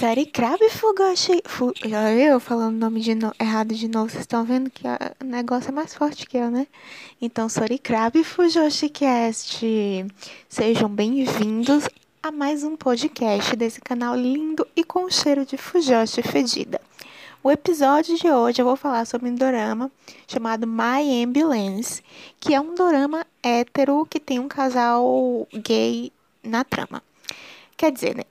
Série Crab Fugoshi. Fu... Eu falando o nome de no... errado de novo, vocês estão vendo que o negócio é mais forte que eu, né? Então, Sorry Crab Fujoshi Cast. Sejam bem-vindos a mais um podcast desse canal lindo e com cheiro de Fujoshi fedida. O episódio de hoje eu vou falar sobre um dorama chamado My Ambulance, que é um dorama hétero que tem um casal gay na trama. Quer dizer, né?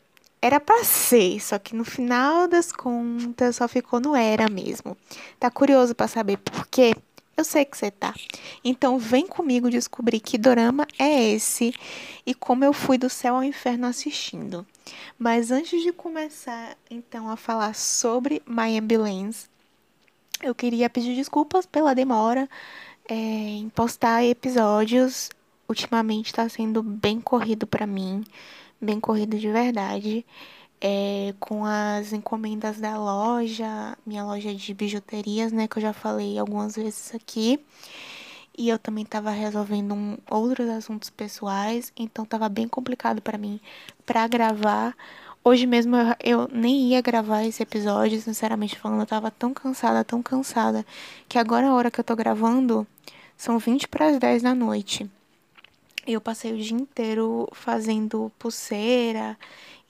Era pra ser, só que no final das contas só ficou no era mesmo. Tá curioso para saber por quê? Eu sei que você tá. Então vem comigo descobrir que dorama é esse e como eu fui do céu ao inferno assistindo. Mas antes de começar então a falar sobre My Ambulance, eu queria pedir desculpas pela demora é, em postar episódios. Ultimamente está sendo bem corrido para mim bem corrido de verdade. É, com as encomendas da loja, minha loja de bijuterias, né, que eu já falei algumas vezes aqui. E eu também estava resolvendo um, outros assuntos pessoais, então estava bem complicado para mim para gravar. Hoje mesmo eu, eu, nem ia gravar esse episódio, sinceramente falando, eu tava tão cansada, tão cansada, que agora a hora que eu tô gravando são 20 para as 10 da noite. Eu passei o dia inteiro fazendo pulseira.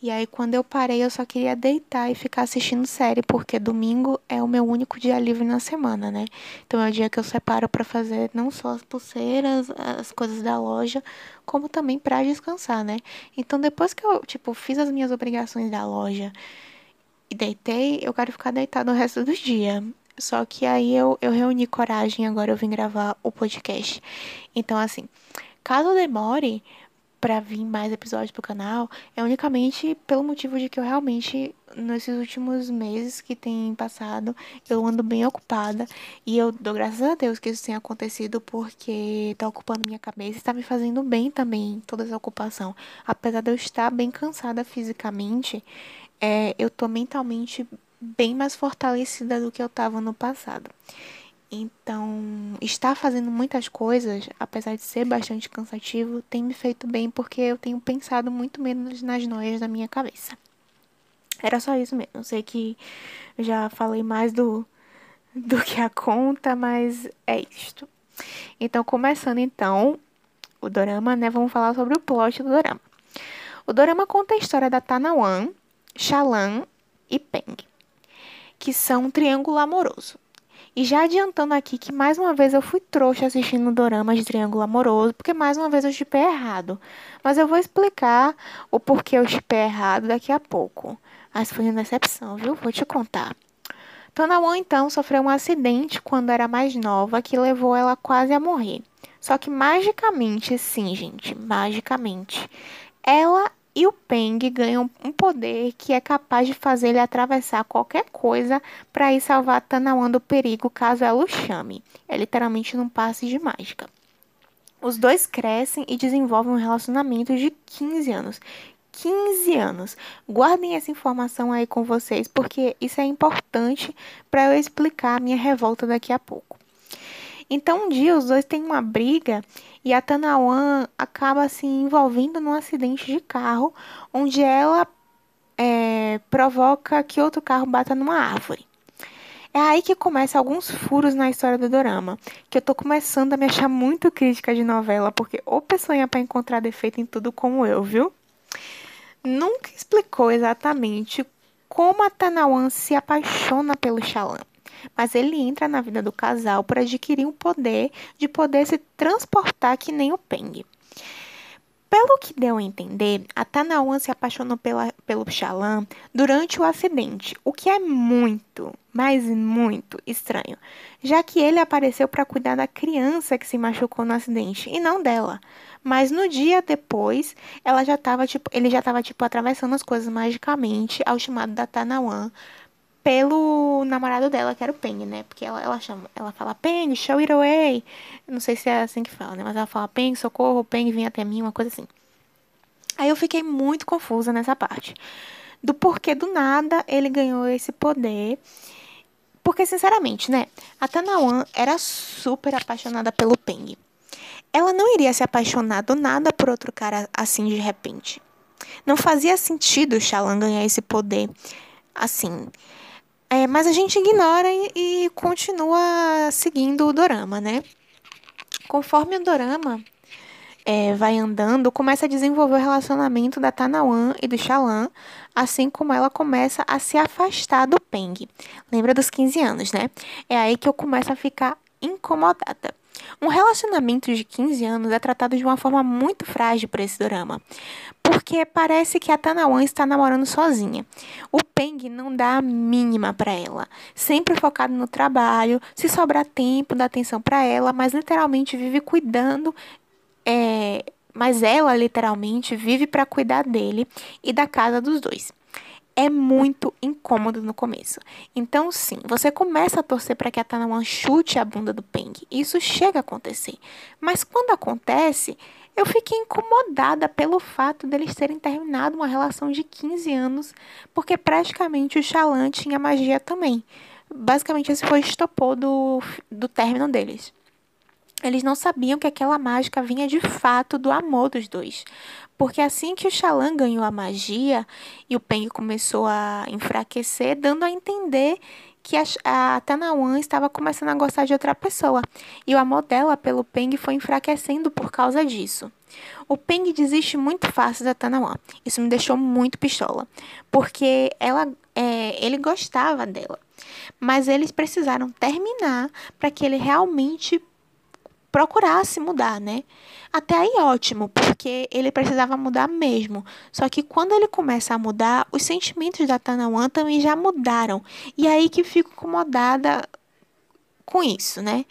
E aí, quando eu parei, eu só queria deitar e ficar assistindo série, porque domingo é o meu único dia livre na semana, né? Então é o dia que eu separo para fazer não só as pulseiras, as coisas da loja, como também para descansar, né? Então, depois que eu, tipo, fiz as minhas obrigações da loja e deitei, eu quero ficar deitado o resto do dia. Só que aí eu, eu reuni coragem, agora eu vim gravar o podcast. Então, assim. Caso demore para vir mais episódios pro canal, é unicamente pelo motivo de que eu realmente, nesses últimos meses que tem passado, eu ando bem ocupada. E eu dou graças a Deus que isso tenha acontecido, porque tá ocupando minha cabeça e tá me fazendo bem também, toda essa ocupação. Apesar de eu estar bem cansada fisicamente, é, eu tô mentalmente bem mais fortalecida do que eu tava no passado. Então, estar fazendo muitas coisas, apesar de ser bastante cansativo, tem me feito bem porque eu tenho pensado muito menos nas noias da minha cabeça. Era só isso mesmo. Eu sei que já falei mais do, do que a conta, mas é isto. Então, começando então o dorama, né? Vamos falar sobre o plot do dorama. O dorama conta a história da Tanawan, Shalan e Peng, que são um triângulo amoroso. E já adiantando aqui que mais uma vez eu fui trouxa assistindo doramas de triângulo amoroso, porque mais uma vez eu chipei errado. Mas eu vou explicar o porquê eu chipei errado daqui a pouco. Mas foi uma decepção, viu? Vou te contar. Tanawan então sofreu um acidente quando era mais nova que levou ela quase a morrer. Só que magicamente, sim, gente, magicamente, ela e o Peng ganham um poder que é capaz de fazer ele atravessar qualquer coisa para ir salvar Tanawan do perigo caso ela o chame. É literalmente num passe de mágica. Os dois crescem e desenvolvem um relacionamento de 15 anos. 15 anos. Guardem essa informação aí com vocês, porque isso é importante para eu explicar a minha revolta daqui a pouco. Então, um dia os dois têm uma briga e a Tanawan acaba se envolvendo num acidente de carro, onde ela é, provoca que outro carro bata numa árvore. É aí que começa alguns furos na história do dorama, que eu tô começando a me achar muito crítica de novela, porque ou pessoa ia pra encontrar defeito em tudo como eu, viu? Nunca explicou exatamente como a Tanawan se apaixona pelo Shalan mas ele entra na vida do casal para adquirir o poder de poder se transportar que nem o Peng. Pelo que deu a entender, a Tanawan se apaixonou pela, pelo Xalan durante o acidente, o que é muito, mas muito estranho, já que ele apareceu para cuidar da criança que se machucou no acidente e não dela. Mas no dia depois, ela já tava, tipo, ele já estava tipo atravessando as coisas magicamente ao chamado da Tanawan pelo namorado dela, que era o Peng, né? Porque ela, ela chama, ela fala Peng, show it away. não sei se é assim que fala, né? Mas ela fala Peng, socorro, Peng, vem até mim, uma coisa assim. Aí eu fiquei muito confusa nessa parte. Do porquê do nada ele ganhou esse poder. Porque, sinceramente, né? A Tanawan era super apaixonada pelo Peng. Ela não iria se apaixonar do nada por outro cara assim de repente. Não fazia sentido o Shalan ganhar esse poder Assim. É, mas a gente ignora e, e continua seguindo o dorama, né? Conforme o dorama é, vai andando, começa a desenvolver o relacionamento da Tanawan e do Shalan, assim como ela começa a se afastar do Peng. Lembra dos 15 anos, né? É aí que eu começo a ficar incomodada. Um relacionamento de 15 anos é tratado de uma forma muito frágil por esse drama, porque parece que a Tanawan está namorando sozinha. O Peng não dá a mínima para ela, sempre focado no trabalho, se sobrar tempo, dá atenção para ela, mas literalmente vive cuidando é, mas ela literalmente vive para cuidar dele e da casa dos dois é muito incômodo no começo. Então, sim, você começa a torcer para que a Tanawan chute a bunda do Peng. Isso chega a acontecer. Mas quando acontece, eu fiquei incomodada pelo fato deles terem terminado uma relação de 15 anos, porque praticamente o Xalan tinha magia também. Basicamente, esse foi o estopor do, do término deles. Eles não sabiam que aquela mágica vinha de fato do amor dos dois. Porque assim que o Xalan ganhou a magia e o Peng começou a enfraquecer, dando a entender que a, a Tanawan estava começando a gostar de outra pessoa. E o amor dela pelo Peng foi enfraquecendo por causa disso. O Peng desiste muito fácil da Tanawan. Isso me deixou muito pistola. Porque ela, é, ele gostava dela. Mas eles precisaram terminar para que ele realmente procurasse mudar, né? Até aí ótimo, porque ele precisava mudar mesmo. Só que quando ele começa a mudar, os sentimentos da Tanawan também já mudaram. E aí que fico incomodada com isso, né?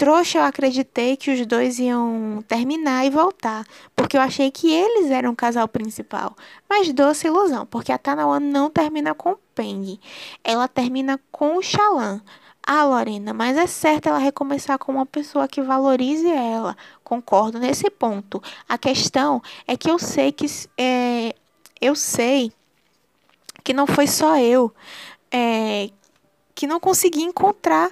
Trouxa, eu acreditei que os dois iam terminar e voltar, porque eu achei que eles eram o casal principal. Mas doce ilusão, porque a Tanawan não termina com o Peng. Ela termina com o Xalan. Ah, Lorena, mas é certo ela recomeçar com uma pessoa que valorize ela. Concordo nesse ponto. A questão é que eu sei que é, eu sei que não foi só eu é, que não consegui encontrar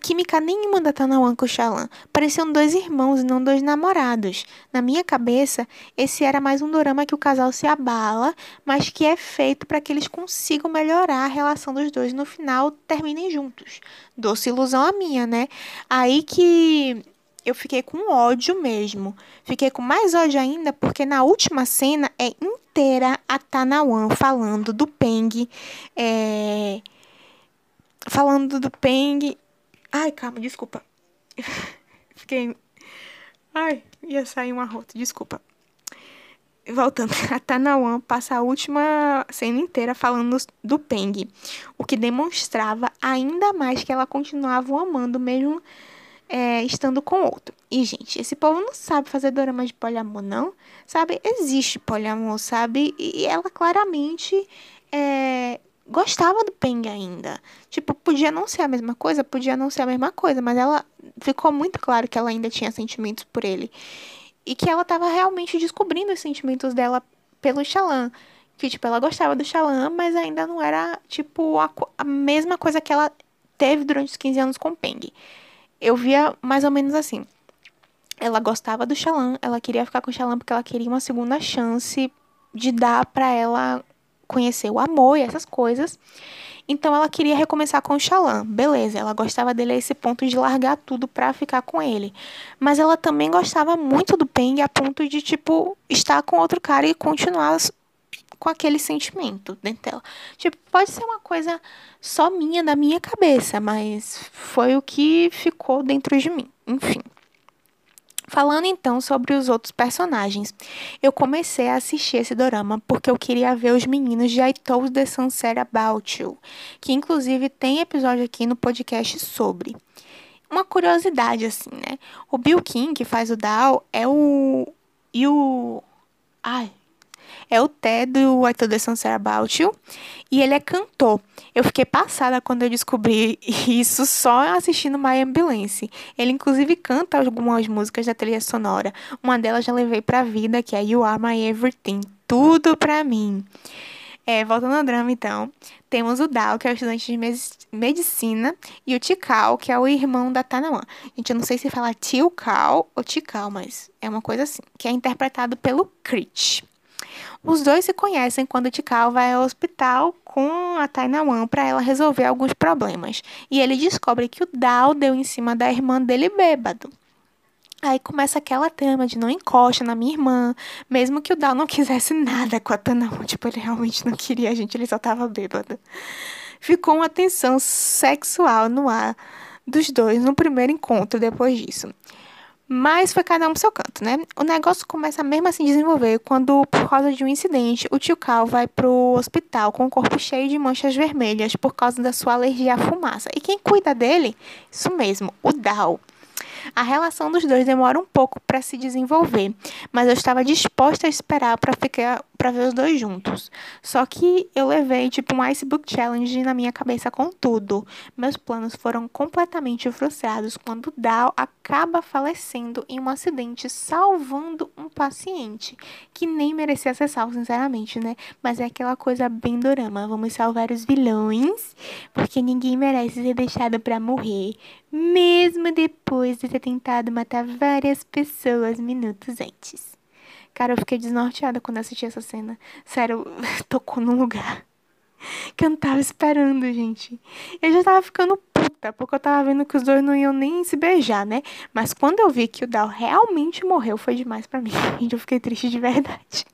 química nenhuma da Tanawan com o Xalan. Pareciam dois irmãos e não dois namorados. Na minha cabeça, esse era mais um dorama que o casal se abala, mas que é feito para que eles consigam melhorar a relação dos dois no final terminem juntos. Doce ilusão a minha, né? Aí que eu fiquei com ódio mesmo. Fiquei com mais ódio ainda porque na última cena é inteira a Tanawan falando do Peng. É falando do Peng. Ai, calma, desculpa. Fiquei. Ai, ia sair uma rota, desculpa. Voltando, a Tanawan passa a última cena inteira falando do Peng, o que demonstrava ainda mais que ela continuava amando, mesmo é, estando com outro. E, gente, esse povo não sabe fazer dorama de poliamor, não. Sabe? Existe poliamor, sabe? E ela claramente é, gostava do Peng ainda. Tipo, podia não ser a mesma coisa, podia não ser a mesma coisa, mas ela ficou muito claro que ela ainda tinha sentimentos por ele. E que ela estava realmente descobrindo os sentimentos dela pelo Xalan. Que, tipo, ela gostava do Xalan, mas ainda não era, tipo, a, a mesma coisa que ela teve durante os 15 anos com o Peng. Eu via mais ou menos assim. Ela gostava do Xalan, ela queria ficar com o Xalan porque ela queria uma segunda chance de dar para ela conhecer o amor e essas coisas. Então ela queria recomeçar com o Xalan. Beleza, ela gostava dele a esse ponto de largar tudo pra ficar com ele. Mas ela também gostava muito do Peng a ponto de, tipo, estar com outro cara e continuar com aquele sentimento dentro dela. Tipo, pode ser uma coisa só minha, da minha cabeça, mas foi o que ficou dentro de mim. Enfim. Falando então sobre os outros personagens, eu comecei a assistir esse dorama porque eu queria ver os meninos de I Told the Sunset About You, que inclusive tem episódio aqui no podcast sobre. Uma curiosidade assim, né? O Bill King, que faz o Dao, é o e o ai, é o Ted do Told the Sunset About You. E ele é cantor. Eu fiquei passada quando eu descobri isso só assistindo My Ambulance. Ele inclusive canta algumas músicas da trilha sonora. Uma delas já levei pra vida, que é You Are My Everything. Tudo pra mim. É, voltando ao drama, então, temos o Dao, que é o estudante de medicina, e o Tikal, que é o irmão da Tanawan. Gente, eu não sei se fala Tilkal ou Tikal, mas é uma coisa assim, que é interpretado pelo Crit. Os dois se conhecem quando Tikal vai ao hospital com a Tainawan para ela resolver alguns problemas. E ele descobre que o Dao deu em cima da irmã dele bêbado. Aí começa aquela trama de não encosta na minha irmã, mesmo que o Dal não quisesse nada com a Tainawan. Tipo, ele realmente não queria a gente, ele só tava bêbado. Ficou uma tensão sexual no ar dos dois no primeiro encontro depois disso. Mas foi cada um pro seu canto, né? O negócio começa mesmo a se desenvolver quando, por causa de um incidente, o tio Cal vai pro hospital com o corpo cheio de manchas vermelhas por causa da sua alergia à fumaça. E quem cuida dele? Isso mesmo, o Dal. A relação dos dois demora um pouco para se desenvolver, mas eu estava disposta a esperar para ficar para ver os dois juntos. Só que eu levei tipo um Icebook Challenge na minha cabeça com tudo. Meus planos foram completamente frustrados quando Dal acaba falecendo em um acidente salvando um paciente que nem merecia ser salvo, sinceramente, né? Mas é aquela coisa bem dorama, vamos salvar os vilões, porque ninguém merece ser deixado para morrer, mesmo depois de ter tentado matar várias pessoas minutos antes. Cara, eu fiquei desnorteada quando assisti essa cena. Sério, tocou num lugar que eu não tava esperando, gente. Eu já tava ficando puta, porque eu tava vendo que os dois não iam nem se beijar, né? Mas quando eu vi que o Dal realmente morreu, foi demais para mim. Gente, eu fiquei triste de verdade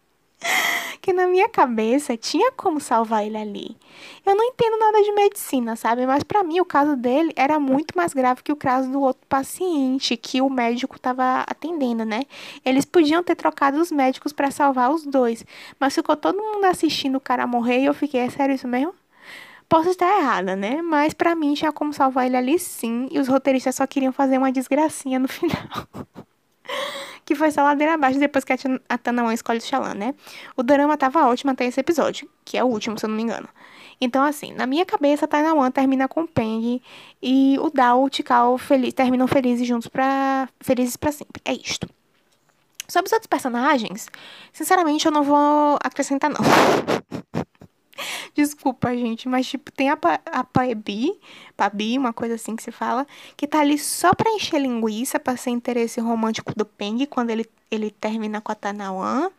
que na minha cabeça tinha como salvar ele ali. Eu não entendo nada de medicina, sabe? Mas para mim o caso dele era muito mais grave que o caso do outro paciente que o médico estava atendendo, né? Eles podiam ter trocado os médicos para salvar os dois, mas ficou todo mundo assistindo o cara morrer e eu fiquei, é sério isso mesmo? Posso estar errada, né? Mas para mim tinha como salvar ele ali sim, e os roteiristas só queriam fazer uma desgracinha no final que foi só ladeira abaixo depois que a Tanawan escolhe o Xalã, né? O drama tava ótimo até esse episódio, que é o último, se eu não me engano. Então, assim, na minha cabeça, a Tanawan termina com o Peng e o Dao e o Tikal feliz, terminam felizes juntos pra. felizes para sempre. É isto. Sobre os outros personagens, sinceramente, eu não vou acrescentar, não. Desculpa, gente, mas tipo, tem a, a Paebi, Pabi, uma coisa assim que se fala, que tá ali só pra encher linguiça, pra ser interesse romântico do Peng quando ele, ele termina com a Tanawan.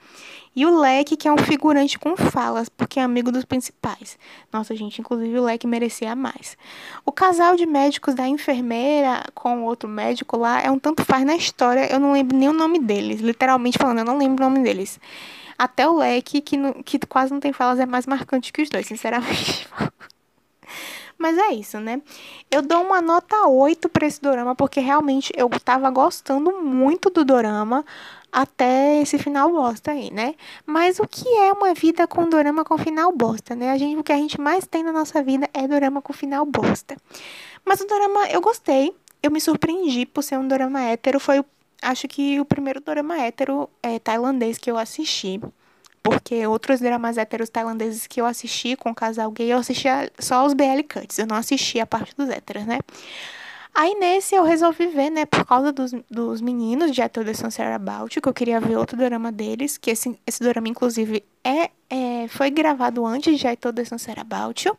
E o Leque, que é um figurante com falas, porque é amigo dos principais. Nossa, gente, inclusive o Leque merecia mais. O casal de médicos da enfermeira com outro médico lá é um tanto faz na história, eu não lembro nem o nome deles. Literalmente falando, eu não lembro o nome deles. Até o leque, que, não, que quase não tem falas, é mais marcante que os dois, sinceramente. Mas é isso, né? Eu dou uma nota 8 para esse dorama, porque realmente eu tava gostando muito do dorama até esse final bosta aí, né? Mas o que é uma vida com dorama com final bosta, né? A gente, o que a gente mais tem na nossa vida é dorama com final bosta. Mas o dorama eu gostei, eu me surpreendi por ser um dorama hétero, foi o acho que o primeiro drama hétero é, tailandês que eu assisti. Porque outros dramas héteros tailandeses que eu assisti com casal gay, eu assistia só os BL Cuts, eu não assistia a parte dos héteros, né? Aí nesse eu resolvi ver, né, por causa dos, dos meninos de Ator Sunset About, que eu queria ver outro drama deles, que esse, esse drama, inclusive, é, é, foi gravado antes de Ator Sunset About.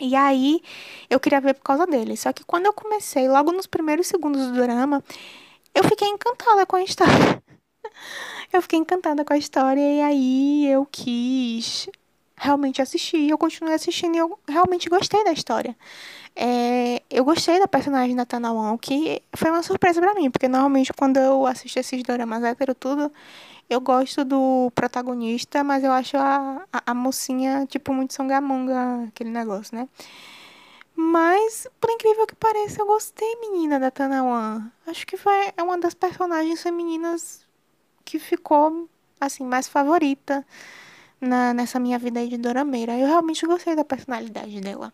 E aí eu queria ver por causa deles. Só que quando eu comecei, logo nos primeiros segundos do drama, eu fiquei encantada com a história. eu fiquei encantada com a história e aí eu quis realmente assistir. Eu continuei assistindo e eu realmente gostei da história. É, eu gostei da personagem da Tanawan, que foi uma surpresa para mim, porque normalmente quando eu assisto esses dramas hétero tudo, eu gosto do protagonista, mas eu acho a, a, a mocinha, tipo, muito songamonga, aquele negócio, né? Mas, por incrível que pareça, eu gostei, menina, da Tanawan. Acho que foi é uma das personagens femininas que ficou, assim, mais favorita na, nessa minha vida aí de Dorameira. Eu realmente gostei da personalidade dela.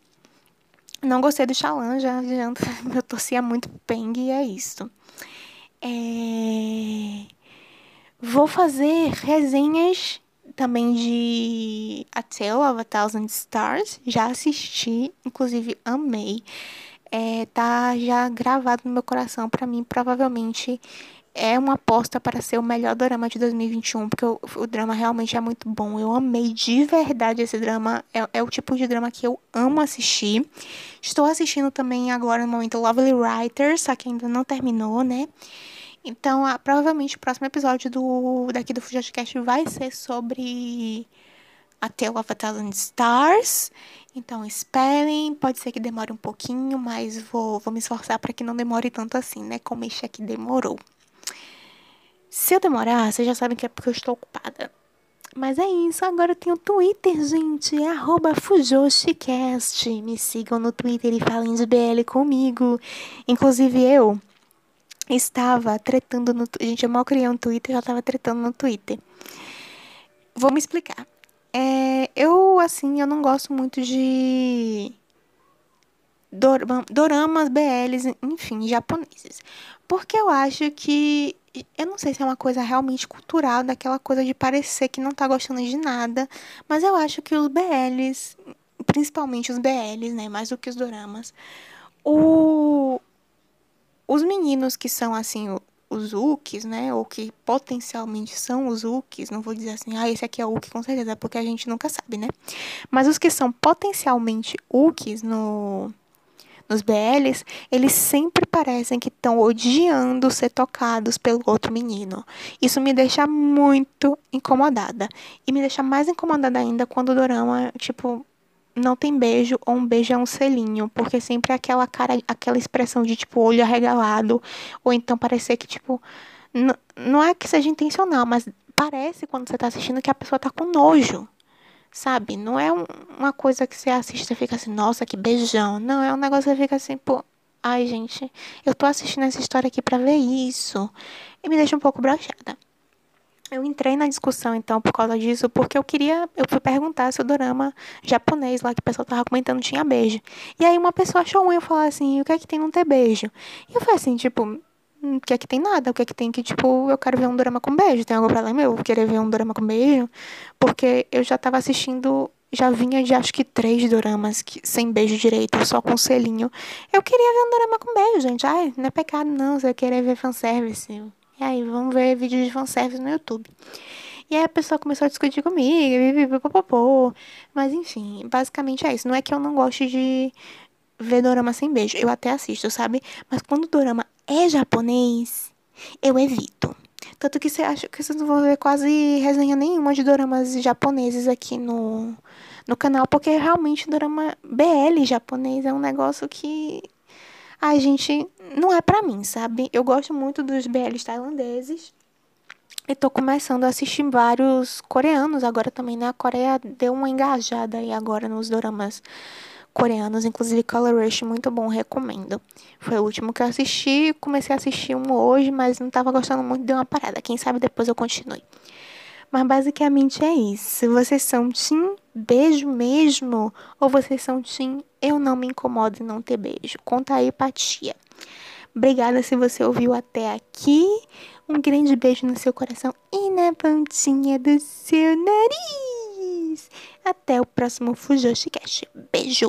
Não gostei do Xalan, já, já eu torcia muito Peng e é isso. É... Vou fazer resenhas também de A Tale of a Thousand Stars. Já assisti, inclusive amei. É, tá já gravado no meu coração. para mim, provavelmente é uma aposta para ser o melhor drama de 2021, porque o, o, drama realmente é muito bom. Eu amei de verdade esse drama. É, é, o tipo de drama que eu amo assistir. Estou assistindo também agora no momento Lovely Writers, só que ainda não terminou, né? Então, a, provavelmente o próximo episódio do daqui do Fujashcast vai ser sobre a Tale of a Thousand Stars. Então, esperem. Pode ser que demore um pouquinho, mas vou, vou me esforçar para que não demore tanto assim, né? Como este aqui demorou. Se eu demorar, vocês já sabem que é porque eu estou ocupada. Mas é isso, agora eu tenho Twitter, gente, é arroba Fujoshicast. Me sigam no Twitter e falem de BL comigo. Inclusive eu estava tretando no... Gente, eu mal criei um Twitter, já estava tretando no Twitter. Vou me explicar. É, eu, assim, eu não gosto muito de doramas, BLs, enfim, japoneses. Porque eu acho que. Eu não sei se é uma coisa realmente cultural, daquela coisa de parecer que não tá gostando de nada. Mas eu acho que os BLs, principalmente os BLs, né? Mais do que os doramas. O, os meninos que são, assim, os Ukis, né? Ou que potencialmente são os Ukis, não vou dizer assim, ah, esse aqui é o Uki com certeza, porque a gente nunca sabe, né? Mas os que são potencialmente Ukis no nos BLs, eles sempre parecem que estão odiando ser tocados pelo outro menino. Isso me deixa muito incomodada. E me deixa mais incomodada ainda quando o dorama, tipo, não tem beijo ou um beijo é um selinho, porque sempre é aquela cara, aquela expressão de tipo olho arregalado, ou então parecer que tipo não é que seja intencional, mas parece quando você tá assistindo que a pessoa tá com nojo. Sabe? Não é um, uma coisa que você assiste e fica assim, nossa, que beijão. Não, é um negócio que fica assim, pô, ai, gente, eu tô assistindo essa história aqui pra ver isso. E me deixa um pouco brochada. Eu entrei na discussão, então, por causa disso, porque eu queria. Eu fui perguntar se o dorama japonês lá que o pessoal tava comentando tinha beijo. E aí uma pessoa achou ruim eu falar assim: o que é que tem não ter beijo? E eu falei assim: tipo, hum, o que é que tem nada? O que é que tem que, tipo, eu quero ver um drama com beijo? Tem pra lá meu? Querer ver um drama com beijo? Porque eu já tava assistindo. Já vinha de acho que três doramas que, sem beijo direito, só com selinho. Eu queria ver um drama com beijo, gente. Ai, não é pecado não, você querer ver fanservice. E aí, vamos ver vídeos de fanservice no YouTube. E aí a pessoa começou a discutir comigo, popopô. Mas enfim, basicamente é isso. Não é que eu não goste de ver dorama sem beijo. Eu até assisto, sabe? Mas quando o dorama é japonês, eu evito. Tanto que você acha que vocês não vão ver quase resenha nenhuma de doramas japoneses aqui no, no canal, porque realmente dorama BL japonês é um negócio que a gente não é para mim, sabe? Eu gosto muito dos BLs tailandeses. E tô começando a assistir vários coreanos agora também, né? A Coreia deu uma engajada aí agora nos doramas coreanos, inclusive Color Rush, muito bom, recomendo. Foi o último que eu assisti, comecei a assistir um hoje, mas não tava gostando muito, deu uma parada. Quem sabe depois eu continue. Mas basicamente é isso. Vocês são Tim beijo mesmo? Ou vocês são Tim eu não me incomodo em não ter beijo? Conta aí pra tia. Obrigada se você ouviu até aqui. Um grande beijo no seu coração e na pontinha do seu nariz. Até o próximo Fujoshi Cash. Beijo!